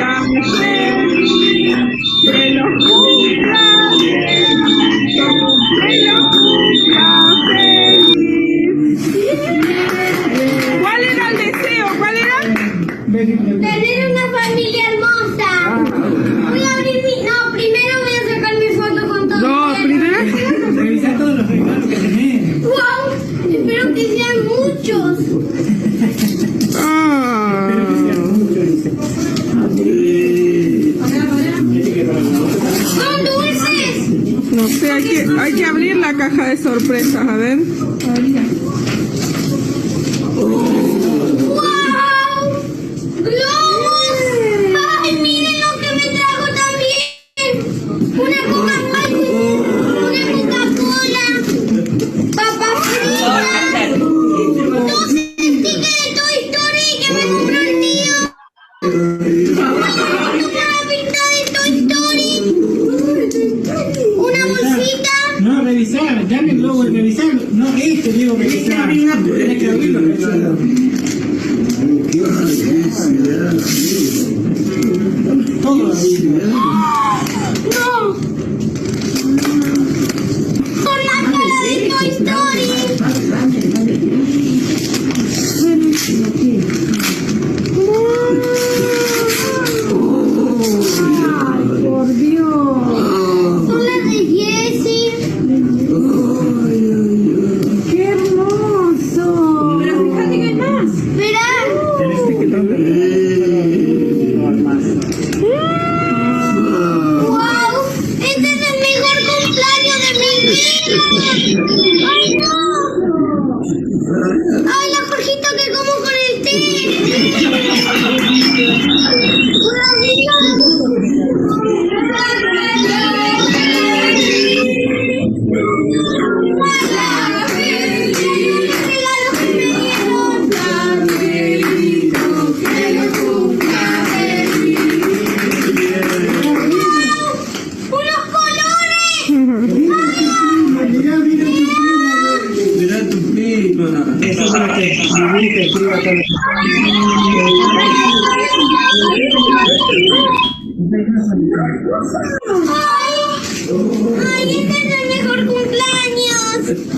I'm ashamed. responsabilidad. Mm-hmm. Thank you.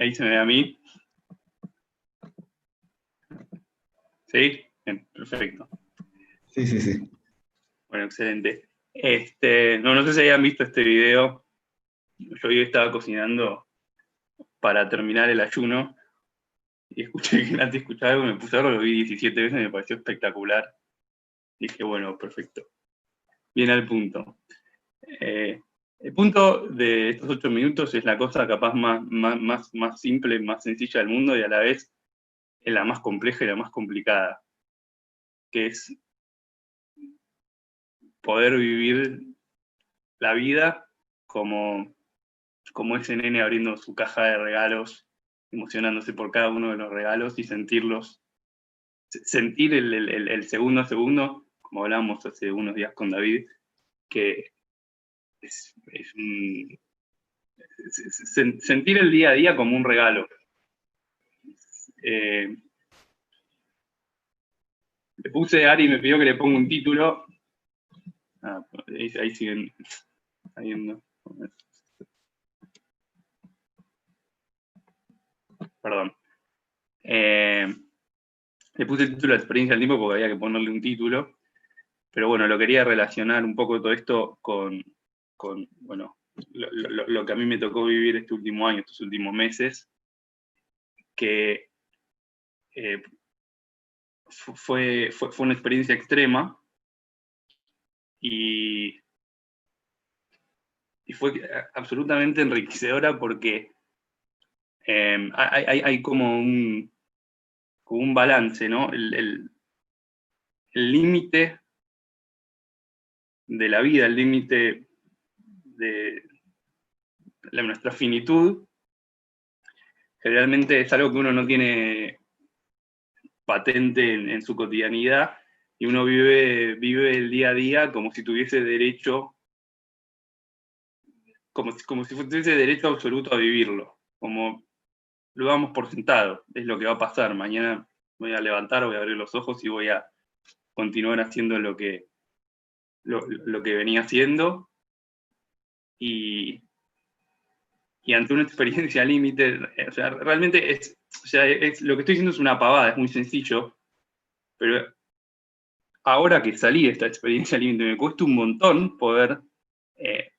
ahí, se me ve a mí. ¿Sí? Bien, perfecto. Sí, sí, sí. Bueno, excelente. Este, no, no sé si hayan visto este video. Yo hoy estaba cocinando para terminar el ayuno y escuché que antes escuchaba algo, me puse algo, lo vi 17 veces, me pareció espectacular. Dije, bueno, perfecto. Bien al punto. Eh, el punto de estos ocho minutos es la cosa capaz más, más, más, simple, más sencilla del mundo y a la vez la más compleja y la más complicada, que es poder vivir la vida como, como ese nene abriendo su caja de regalos, emocionándose por cada uno de los regalos y sentirlos, sentir el, el, segundo a segundo, como hablábamos hace unos días con David, que es, sentir el día a día como un regalo. Eh, le puse Ari me pidió que le ponga un título. Ah, ahí, siguen. Ahí ando. Perdón. Eh, le puse el título de experiencia al tiempo porque había que ponerle un título. Pero bueno, lo quería relacionar un poco todo esto con, con bueno, lo, lo- lo que a mí me tocó vivir este último año, estos últimos meses, que eh, fu- fue, fue, fue una experiencia extrema y, y fue absolutamente enriquecedora porque eh, hay, hay- hay como un, como un balance, ¿no? El límite de la vida, el límite de nuestra finitud, generalmente es algo que uno no tiene patente en, en su cotidianidad y uno vive, vive el día a día como si tuviese derecho, como si, como si tuviese derecho absoluto a vivirlo, como lo damos por sentado, es lo que va a pasar, mañana voy a levantar, voy a abrir los ojos y voy a continuar haciendo lo que, lo, lo que venía haciendo y, ante una experiencia límite, eh, o sea, realmente es, o sea, es, lo que estoy diciendo es una pavada, es muy sencillo, pero ahora que salí de esta experiencia límite me cuesta un montón poder eh,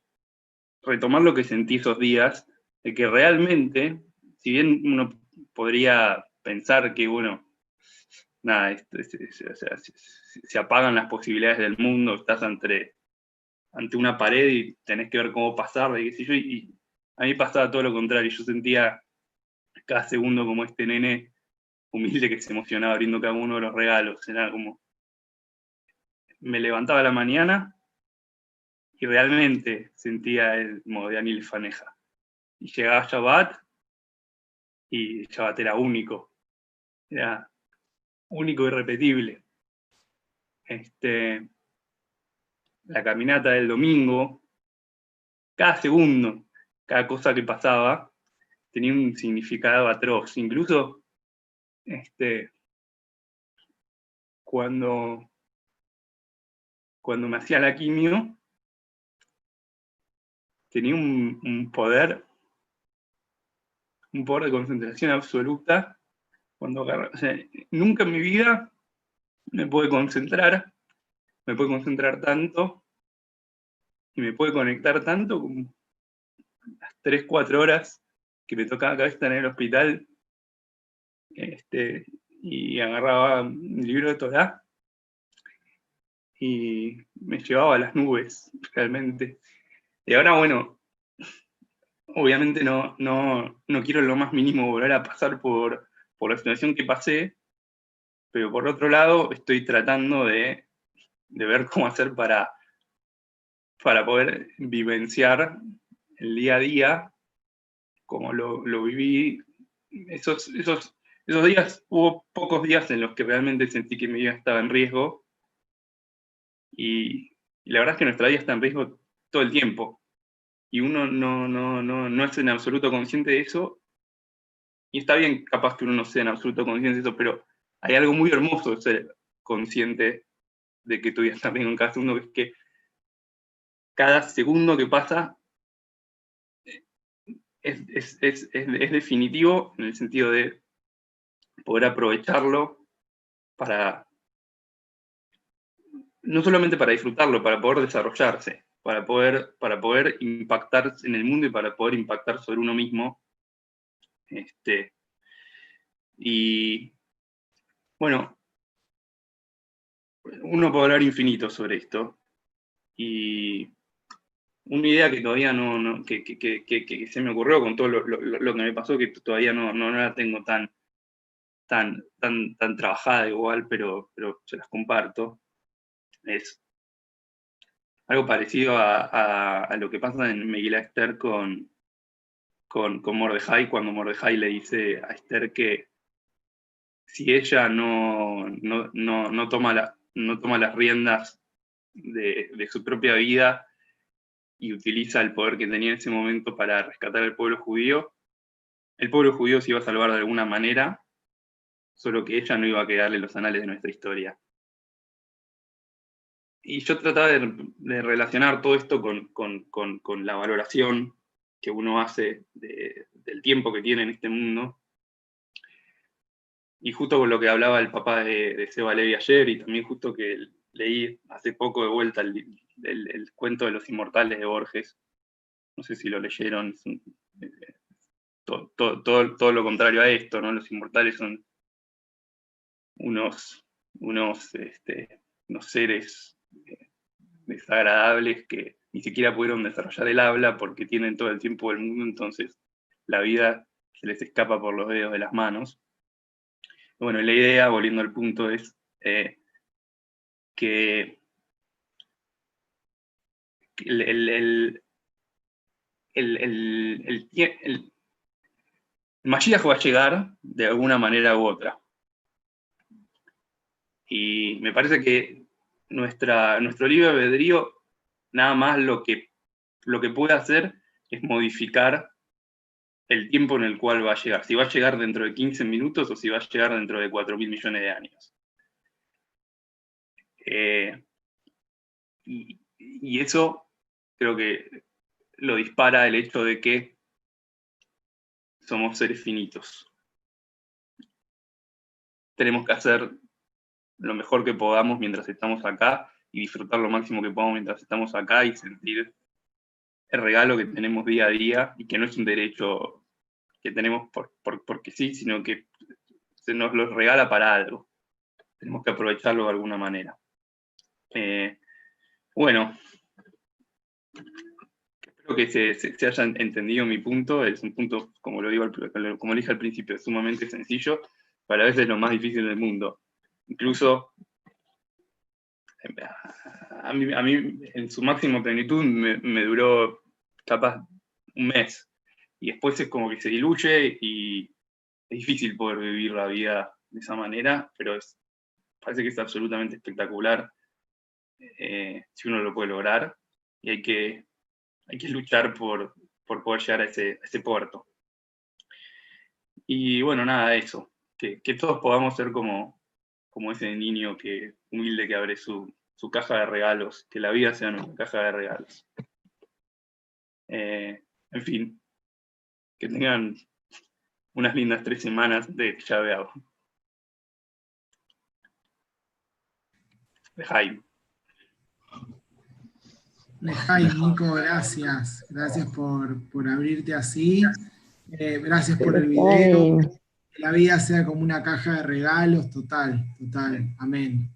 retomar lo que sentí esos días, de que realmente, si bien uno podría pensar que, bueno, nada, esto es- es- o sea, se, se- apagan las posibilidades del mundo, estás ante, ante una pared y tenés que ver cómo pasar, y a mí pasaba todo lo contrario, yo sentía cada segundo como este nene humilde que se emocionaba abriendo cada uno de los regalos, era como, me levantaba la mañana y realmente sentía el modo de Anil Faneja. Y llegaba Shabbat y Shabbat era único, era único y irrepetible. Este, la caminata del domingo, cada segundo, cada cosa que pasaba, tenía un significado atroz. Incluso este, cuando, cuando me hacía la quimio, tenía un, poder, un poder de concentración absoluta. Cuando nunca en mi vida me pude concentrar, me pude concentrar tanto y me pude conectar tanto como las 3, 4 horas que me tocaba cada vez estar en el hospital este, y agarraba un libro de Torah y me llevaba a las nubes, realmente. Y ahora, bueno, obviamente no, no, no quiero lo más mínimo volver a pasar por, por la situación que pasé, pero por otro lado estoy tratando de, de ver cómo hacer para, para poder vivenciar el día a día, como lo, lo viví. Esos, esos, esos días, hubo pocos días en los que realmente sentí que mi vida estaba en riesgo, y, la verdad es que nuestra vida está en riesgo todo el tiempo, y uno no, no, no, no es en absoluto consciente de eso, y está bien capaz que uno no sea en absoluto consciente de eso, pero hay algo muy hermoso de ser consciente de que tu vida está en riesgo en cada segundo, que es que cada segundo que pasa eh, es, es, es, es definitivo en el sentido de poder aprovecharlo para, no solamente para disfrutarlo, para poder desarrollarse, para poder, para poder impactar en el mundo y para poder impactar sobre uno mismo. Este, y bueno, uno puede hablar infinito sobre esto. Y una idea que todavía no, que, que, que, se me ocurrió con todo lo, lo, lo, que me pasó, que todavía no, no, no la tengo tan, tan, tan, tan trabajada igual, pero, pero se las comparto, es algo parecido a, a, lo que pasa en Megillah Esther con, con, con Mordejai, cuando Mordejai le dice a Esther que si ella no, no, no, no, toma, la, no toma las riendas de, su propia vida, y utiliza el poder que tenía en ese momento para rescatar al pueblo judío, el pueblo judío se iba a salvar de alguna manera, solo que ella no iba a quedarle los anales de nuestra historia. Y yo trataba de, relacionar todo esto con, la valoración que uno hace de, del tiempo que tiene en este mundo. Y justo con lo que hablaba el papá de, Seba Levi ayer, y también justo que leí hace poco de vuelta el, el, cuento de los inmortales de Borges. No sé si lo leyeron. Todo, todo, todo, todo, lo contrario a esto, ¿no? Los inmortales son unos, unos, este, unos seres desagradables que ni siquiera pudieron desarrollar el habla porque tienen todo el tiempo del mundo, entonces la vida se les escapa por los dedos de las manos. Bueno, la idea, volviendo al punto, es eh, que el, el, el, el, Mashiach va a llegar de alguna manera u otra. Y me parece que nuestra, nuestro libre albedrío nada más lo que, lo que puede hacer es modificar el tiempo en el cual va a llegar. Si va a llegar dentro de 15 minutos o si va a llegar dentro de 4 mil millones de años. Eh, y, y eso creo que lo dispara el hecho de que somos seres finitos. Tenemos que hacer lo mejor que podamos mientras estamos acá y disfrutar lo máximo que podamos mientras estamos acá y sentir el regalo que tenemos día a día y que no es un derecho que tenemos por, por, porque sí, sino que se nos lo regala para algo. Tenemos que aprovecharlo de alguna manera. Eh, bueno, espero que se, se, hayan entendido mi punto. Es un punto, como lo digo, como dije al principio, sumamente sencillo, pero a veces lo más difícil del mundo. Incluso a mí, a mí en su máxima plenitud me, duró capaz un mes. Y después es como que se diluye y es difícil poder vivir la vida de esa manera, pero parece que es absolutamente espectacular eh, si uno lo puede lograr y hay que, hay que luchar por, por poder llegar a ese, puerto. Y bueno, nada, eso, que, todos podamos ser como, como ese niño que, humilde que abre su, su caja de regalos, que la vida sea nuestra caja de regalos. Eh, en fin, que tengan unas lindas tres semanas de llaveado. De Jaime. De Jaime, Nico, gracias. Gracias por, por abrirte así. Eh, gracias por el video. Que la vida sea como una caja de regalos, total, total. Amén.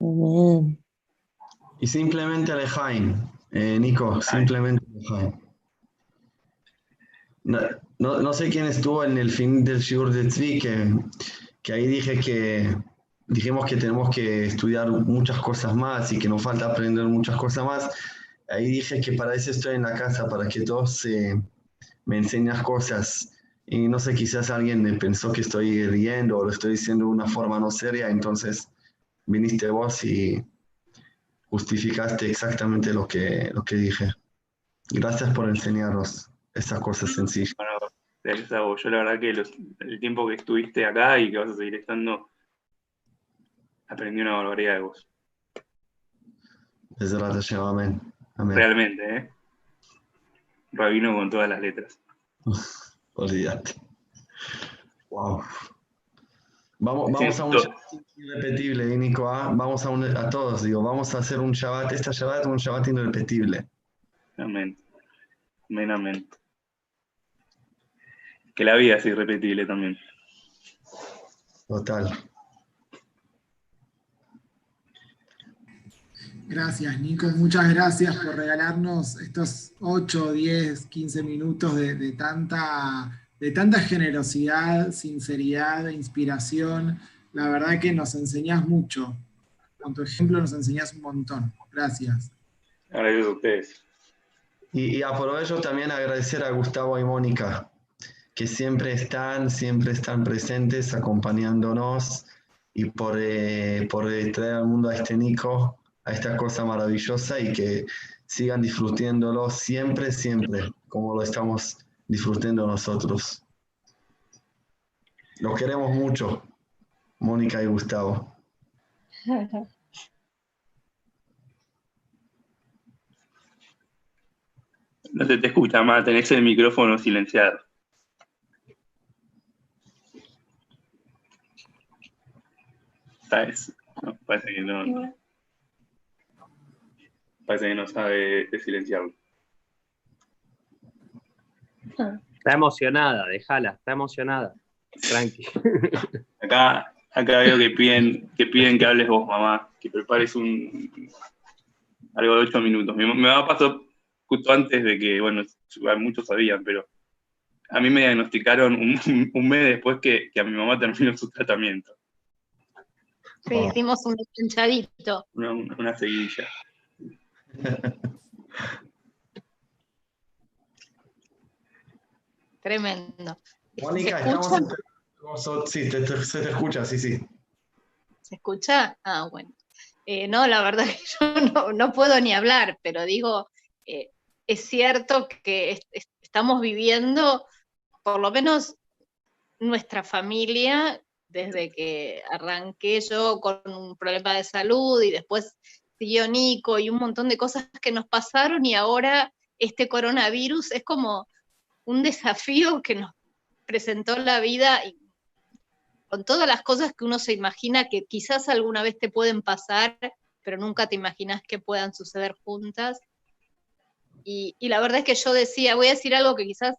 Amén. Y simplemente Alejain, eh, Nico, simplemente Alejain. No, no, sé quién estuvo en el fin del Shiur de Tzvi, que, que ahí dije que dijimos que tenemos que estudiar muchas cosas más y que nos falta aprender muchas cosas más. Ahí dije que para eso estoy en la casa, para que todos eh, me enseñas cosas. Y no sé, quizás alguien pensó que estoy riendo o lo estoy diciendo de una forma no seria, entonces viniste vos y justificaste exactamente lo que, lo que dije. Gracias por enseñarnos esas cosas sencillas. Bueno, gracias a vos. Yo la verdad que los, el tiempo que estuviste acá y que vas a seguir estando, aprendí una barbaridad de vos. Desde la amén. amén. Realmente, ¿eh? Rabino con todas las letras. Olvídate. Wow. Vamos, vamos a un Shabbat irrepetible, Nico. ¿ah? Vamos a, un, a todos, digo, vamos a hacer un Shabbat, esta Shabbat un Shabbat irrepetible. Amén. Amén, amén. Que la vida sea irrepetible también. Total. Gracias, Nico. Muchas gracias por regalarnos estos 8, 10, 15 minutos de, de tanta de tanta generosidad, sinceridad, inspiración. La verdad que nos enseñás mucho. Con tu ejemplo nos enseñás un montón. Gracias. Gracias a ustedes. Y, y aprovecho también a agradecer a Gustavo y Mónica, que siempre están, siempre están presentes, acompañándonos y por, eh, por traer al mundo a este Nico a esta cosa maravillosa y que sigan disfrutándolo siempre, siempre, como lo estamos disfrutando nosotros. Los queremos mucho, Mónica y Gustavo. No se te escucha más, tenés el micrófono silenciado. ¿Sabes? No, parece que no. Parece que no sabe de silenciarlo. Está emocionada, déjala, está emocionada. Tranqui. Acá, acá veo que piden, que piden que hables vos, mamá, que prepares un algo de ocho minutos. Mi, mamá pasó justo antes de que, bueno, muchos sabían, pero a mí me diagnosticaron un, un mes después que, que a mi mamá terminó su tratamiento. Sí, hicimos un pinchadito. Una, una seguidilla. Tremendo. Mónica, ¿Se estamos Sí, te- te- se te escucha, sí, sí. ¿Se escucha? Ah, bueno. Eh, no, la verdad que yo no, no puedo ni hablar, pero digo, eh, es cierto que es- es- estamos viviendo, por lo menos nuestra familia, desde que arranqué yo con un problema de salud y después siguió Nico y un montón de cosas que nos pasaron y ahora este coronavirus es como un desafío que nos presentó la vida con todas las cosas que uno se imagina que quizás alguna vez te pueden pasar, pero nunca te imaginas que puedan suceder juntas. Y la verdad es que yo decía, voy a decir algo que quizás,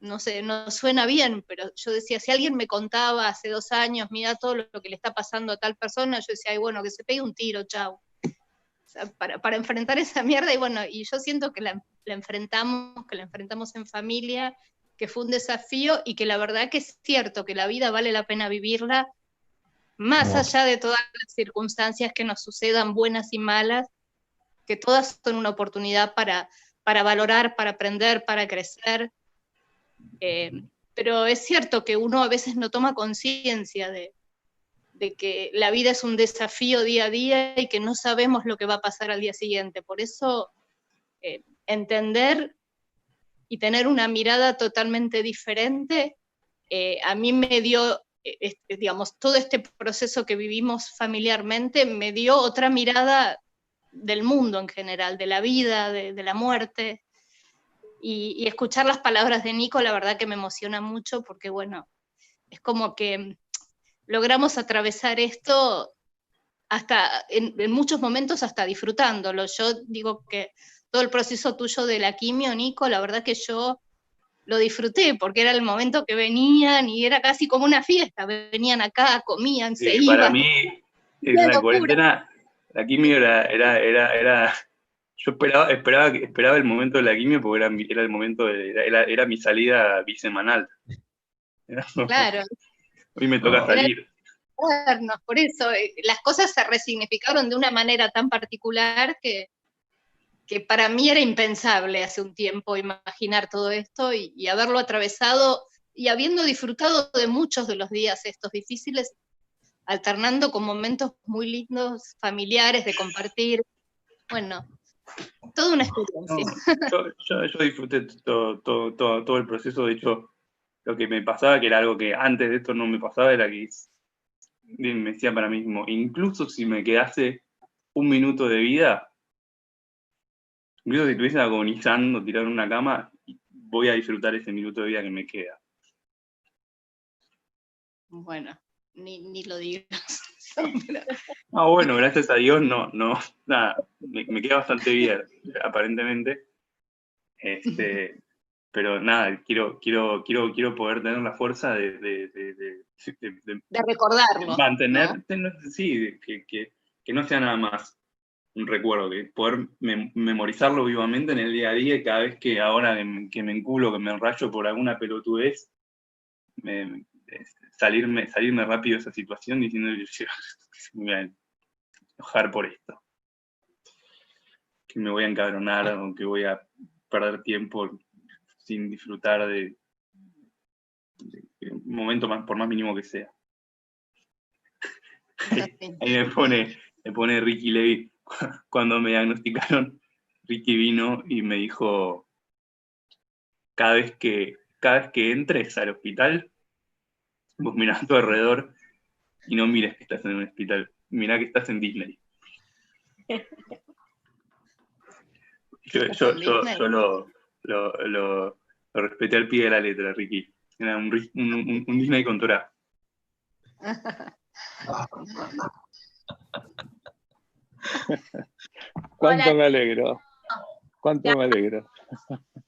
no sé, no suena bien, pero yo decía, si alguien me contaba hace dos años, mira todo lo, que le está pasando a tal persona, yo decía, ay, bueno, que se pegue un tiro, chau. O sea, para, para enfrentar esa mierda, y bueno, y yo siento que la, la enfrentamos, que la enfrentamos en familia, que fue un desafío y que la verdad que es cierto que la vida vale la pena vivirla, más Wow. allá de todas las circunstancias que nos sucedan, buenas y malas, que todas son una oportunidad para, para valorar, para aprender, para crecer. Eh, pero es cierto que uno a veces no toma conciencia de, que la vida es un desafío día a día y que no sabemos lo que va a pasar al día siguiente. Por eso, eh, entender y tener una mirada totalmente diferente, eh, a mí me dio, digamos, todo este proceso que vivimos familiarmente, me dio otra mirada del mundo en general, de la vida, de la muerte. Y, y escuchar las palabras de Nico, la verdad que me emociona mucho porque, bueno, es como que logramos atravesar esto hasta, en, en muchos momentos hasta disfrutándolo. Yo digo que todo el proceso tuyo de la quimio, Nico, la verdad que yo lo disfruté porque era el momento que venían y era casi como una fiesta. Venían acá, comían, se Sí, para iban. mí, en la locura. cuarentena, la quimio era, era, era, era- yo esperaba, esperaba, esperaba el momento de la quimio porque era, mi- era el momento, de, era, era- mi salida bisemanal. Claro, Hoy me toca No. salir. por eso eh, las cosas se resignificaron de una manera tan particular que, que para mí era impensable hace un tiempo imaginar todo esto y, y haberlo atravesado y habiendo disfrutado de muchos de los días estos difíciles, alternando con momentos muy lindos, familiares, de compartir. Bueno, toda una experiencia. Yo, yo- yo disfruté todo, todo, todo, todo el proceso, de hecho, lo que me pasaba, que era algo que antes de esto no me pasaba, era que me decía para mí mismo, incluso si me quedase un minuto de vida, incluso si estuviese agonizando, tirado en una cama, voy a disfrutar ese minuto de vida que me queda. Bueno, ni, ni lo digas. Ah, bueno, gracias a Dios, no, no, nada, me, me queda bastante bien, aparentemente. Este, pero nada, quiero, quiero, quiero, quiero poder tener la fuerza de, de- de- de- de- recordarlo. mantener, sí, que, que- que no sea nada más un recuerdo, que poder mem- memorizarlo vivamente en el día a día y cada vez que ahora que me, enculo, que me enrayo por alguna pelotudez, me- salirme, salirme rápido de esa situación diciendo "Yo- me voy a enojar por esto. Que me voy a encabronar o que voy a perder tiempo sin disfrutar de, de un momento más, por más mínimo que sea. Ahí me pone, me pone Ricky Levy. cuando me diagnosticaron, Ricky vino y me dijo, cada vez que, cada vez que entres al hospital, vos mirás a tu alrededor y no mires que estás en un hospital, mirá que estás en Disney. Yo, yo, yo, yo lo, lo, lo, lo respeté al pie de la letra, Ricky. Era un, un- un- un Disney con Torah. Cuánto Hola. me alegro. Cuánto me alegro.